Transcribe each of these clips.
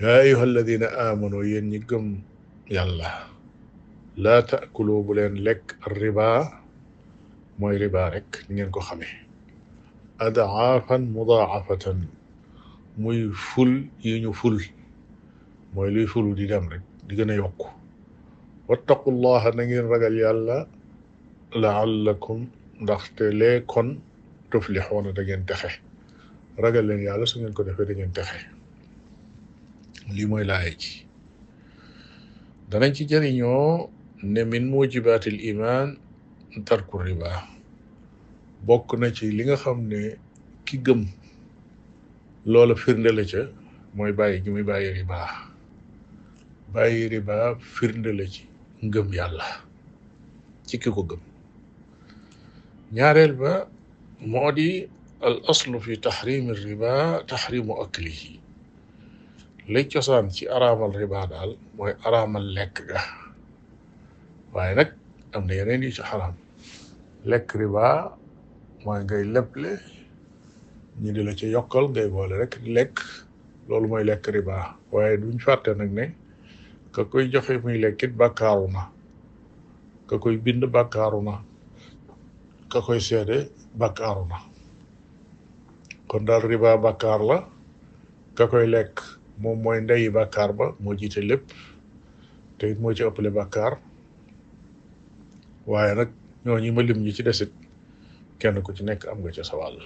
yaa ayuha alladina amanu yéen ñi gëm yàlla laa taakulu bu leen lekk riba mooy riba rek ni ngeen ko xamee adaafan mudaafatan muy ful yi ñu ful mooy luy fulu di dem rek di gën a yokku wattaqullaha na ngeen ragal yàlla laallakum ndaxte lee kon tuflixoona da ngeen texe ragal leen yàlla su ngeen ko defee da ngeen texe lii mooy laaya ji danañ ci jëriñoo ne min mujibaatil iman tarku riba bokk na ci li nga xam ne ki gëm loola firnde la ca mooy bàyyi gi muy bàyyi riba bàyyi riba firnde la ci ngëm yàlla ci ki ko gëm ñaareel ba moo di al aslu fi taxrimi riba taxrimu aklihi lay cosaan ci araamal riba daal mooy araamal lekk ga waaye nag am na yeneen yu ci xaraam lekk riba mooy ngay leble ñu di la ci yokkal ngay boole rek lekk loolu mooy lekk riba waaye duñ fàtte nag ne ka koy joxe muy lekkit bàkkaaru na ka koy bind bàkkaaru na ka koy seede bàkkaaru na kon daal riba bàkkaar la ka koy lekk moom mooy ndeyi bàkkaar ba moo jiite lépp te it moo ci ëppale bàkkaar waaye nag ñooñu ma lim ñi ci desit kenn ku ci nekk am nga ca sa wàll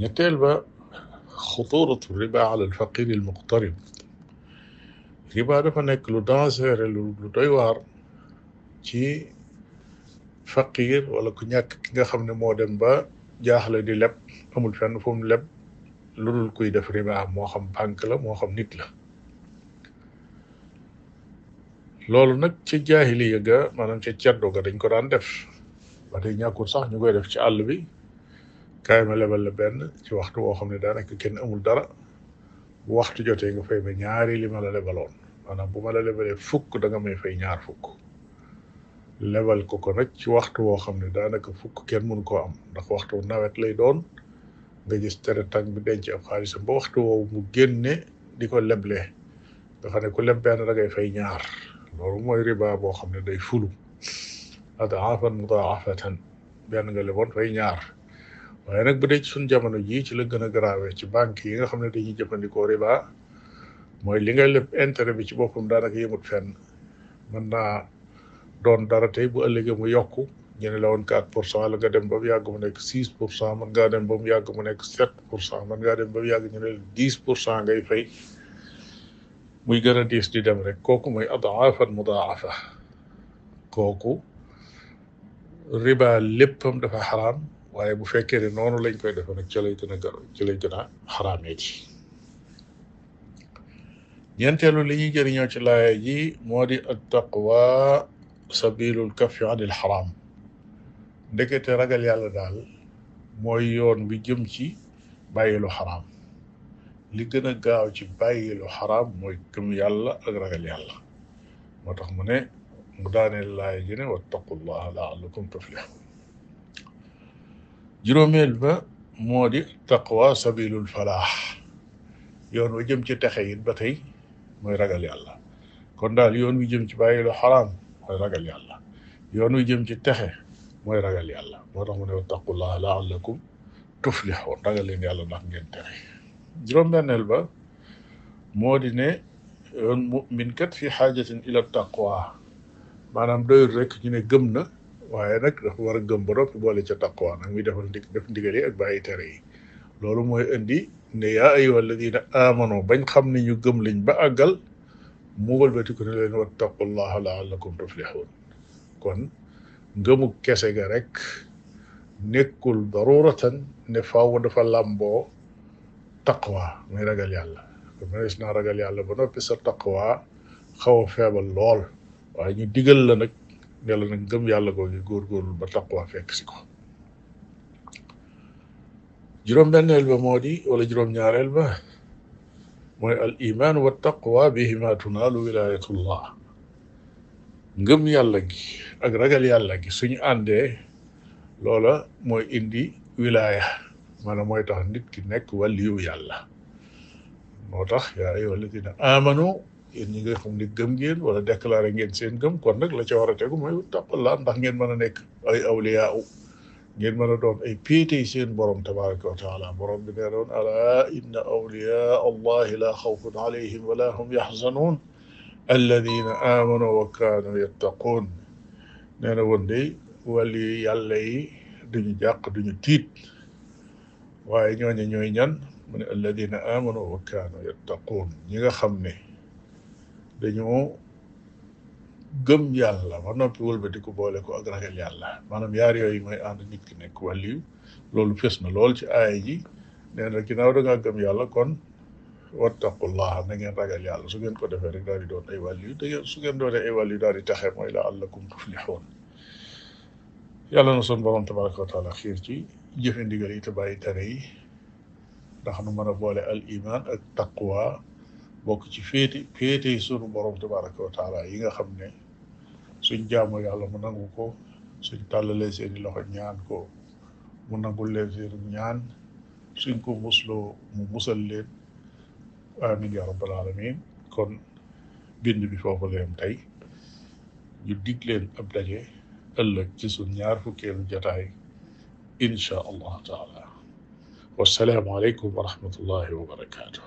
ñetteel ba xuturatu riba ala alfaqir almuqtarib riba dafa nekk lu dangereux lu lu doy waar ci faqir wala ku ñàkk ki nga xam ne moo dem ba jaaxle di leb amul fenn fu mu leb lu dul kuy def riba moo xam banque la moo xam nit la loolu nag ca jaahiliya ga maanaam ca ceddo ga dañ ko daan def ba tey ñàkkul sax ñu koy def ci àll bi kaay ma lebal la benn ci waxtu woo xam ne daanaka kenn amul dara bu waxtu jotee nga fay ma ñaari li ma la lebaloon maanaam bu ma la lebalee fukk da nga may fay ñaar fukk lebal ko ko nag ci waxtu woo xam ne daanaka fukk kenn mënu koo am ndax waxtu nawet lay doon nga gis tere tàng bi denc ab xaalisam ba waxtu woowu mu génne di ko leble nga xam ne ku leb benn da ngay fay ñaar loolu mooy riba boo xam ne day fulu adaafan mudaafatan benn nga leboon fay ñaar waaye nag bu dee ci suñ jamono jii ci la gën a grave ci banque yi nga xam ne dañuy jëfandikoo riba mooy li nga leb intérêt bi ci boppam daanaka yëmut fenn mën naa doon dara tey bu ëllëgee mu yokk ñu ne la woon 4 pour cent la nga dem ba mu yàgg mu nekk 6 pour cent mën ngaa dem ba mu yàgg mu nekk 7 pour cent mën ngaa dem ba mu yàgg ñu ne la 10 pour cent ngay fay muy gën a diis di dem rek kooku mooy adaafan mudaafa kooku riba léppam dafa xaraam waaye bu fekkee ne noonu lañ koy defe nag ci lay gën a gar ci lay gën a xaraamee ci ñeenteelu li ñuy jëriñoo ci laaya ji moo di at taqwa sabilul kafi anil xaram ndekete ragal yàlla daal mooy yoon bi jëm ci bàyyi lu xaraam li gën a gaaw ci bàyyi lu xaraam mooy gëm yàlla ak ragal yàlla moo tax mu ne mu daaneel laaya ji ne wattaqullaha laallakum tuflihun juróomeel ba moo di taqwa sabilul falaax yoon wa jëm ci texe it ba tey mooy ragal yàlla kon daal yoon wi jëm ci bàyyi lu xaraam mooy ragal yàlla yoon wi jëm ci texe mooy ragal yàlla moo tax mu ne wattaqullaha laallakum tuflixoon ragal leen yàlla ndax ngeen texe juróom-benneel ba moo di ne yoon mu'min kat fi xaajatin ila taqwa maanaam doyul rek ñu ne gëm na waaye nag dafa war a gëm ba noppi boole ca taqwa nag muy defal ndig def ndigal yi ak bàyyi tere yi loolu mooy indi ne yaa ayuha alladina amanu bañ xam ne ñu gëm lañ ba àggal mu wëlbatiku ne leen wattaqullaha laallakum tuflixuun kon ngëmu kese ga rek nekkul daruratan ne faaw dafa làmboo taqwa muy ragal yàlla ko mënees naa ragal yàlla ba noppi sa taqwa xaw a feebal lool waaye ñu digal la nag ne la nag ngëm yàlla googu góorgóorlu ba taqwa fekk si ko juróom-benneel ba moo di wala juróom-ñaareel ba mooy al iman wa taqwa bihima tunaalu wilayatullah ngëm yàlla gi ak ragal yàlla gi suñu àndee loola mooy indi wilaya maanaam mooy tax nit ki nekk waliyu yàlla moo tax yaa ayyuha alladina amanu yéen ñi nga xam ne gëm ngeen wala déclaré ngeen seen gëm kon nag la ca war a tegu mooy taqullah ndax ngeen mën a nekk ay awliyaa ngeen mën a doon ay péetey seen borom tabaraka wa taala borom bi nee doon ala inna awliyaa allahi la xawfun alayhim wala hum yaxzanuun alladina amanu wa kaanu yattaquun nee na woon day wàlli yàlla yi duñu jàq duñu tiit waaye ñooñu ñooy ñan mu ne alladina amanu wa kaanu yattaquun ñi nga xam ne dañoo gëm yàlla ba noppi wëlbati ko boole ko ak ragal yàlla maanaam yaar yooyu mooy ànd nit ki nekk wàlliyu loolu fes na lool ci aaya ji nee na ginnaaw da ngaa gëm yàlla kon wattaqullaha na ngeen ragal yàlla su ngeen ko defee rek daal di doon ay wàlliyu te su ngeen doonee ay wàlliyu daal di taxee mooy la allakum tuflixoon yàlla na sun borom tabaraka wa taala xiir ci jëfe ndigal yi te bàyyi tere yi ndax nu mën a boole al iman ak taqwa bokk ci féete féete yi sunu borom tabaraka wa taala yi nga xam ne suñ jaamu yàlla mu nangu ko suñ tàllalee seeni loxo ñaan ko mu nangul leen seenu ñaan suñ ko musloo mu musal leen amin ya rabbal alamin kon bind bi foofu la yem tey ñu dig leen ab daje ëllëg ci suñ ñaar fukkeelu jataay incha allahu taala wasalaamu aleykum wa rahmatullahi wa barakaatu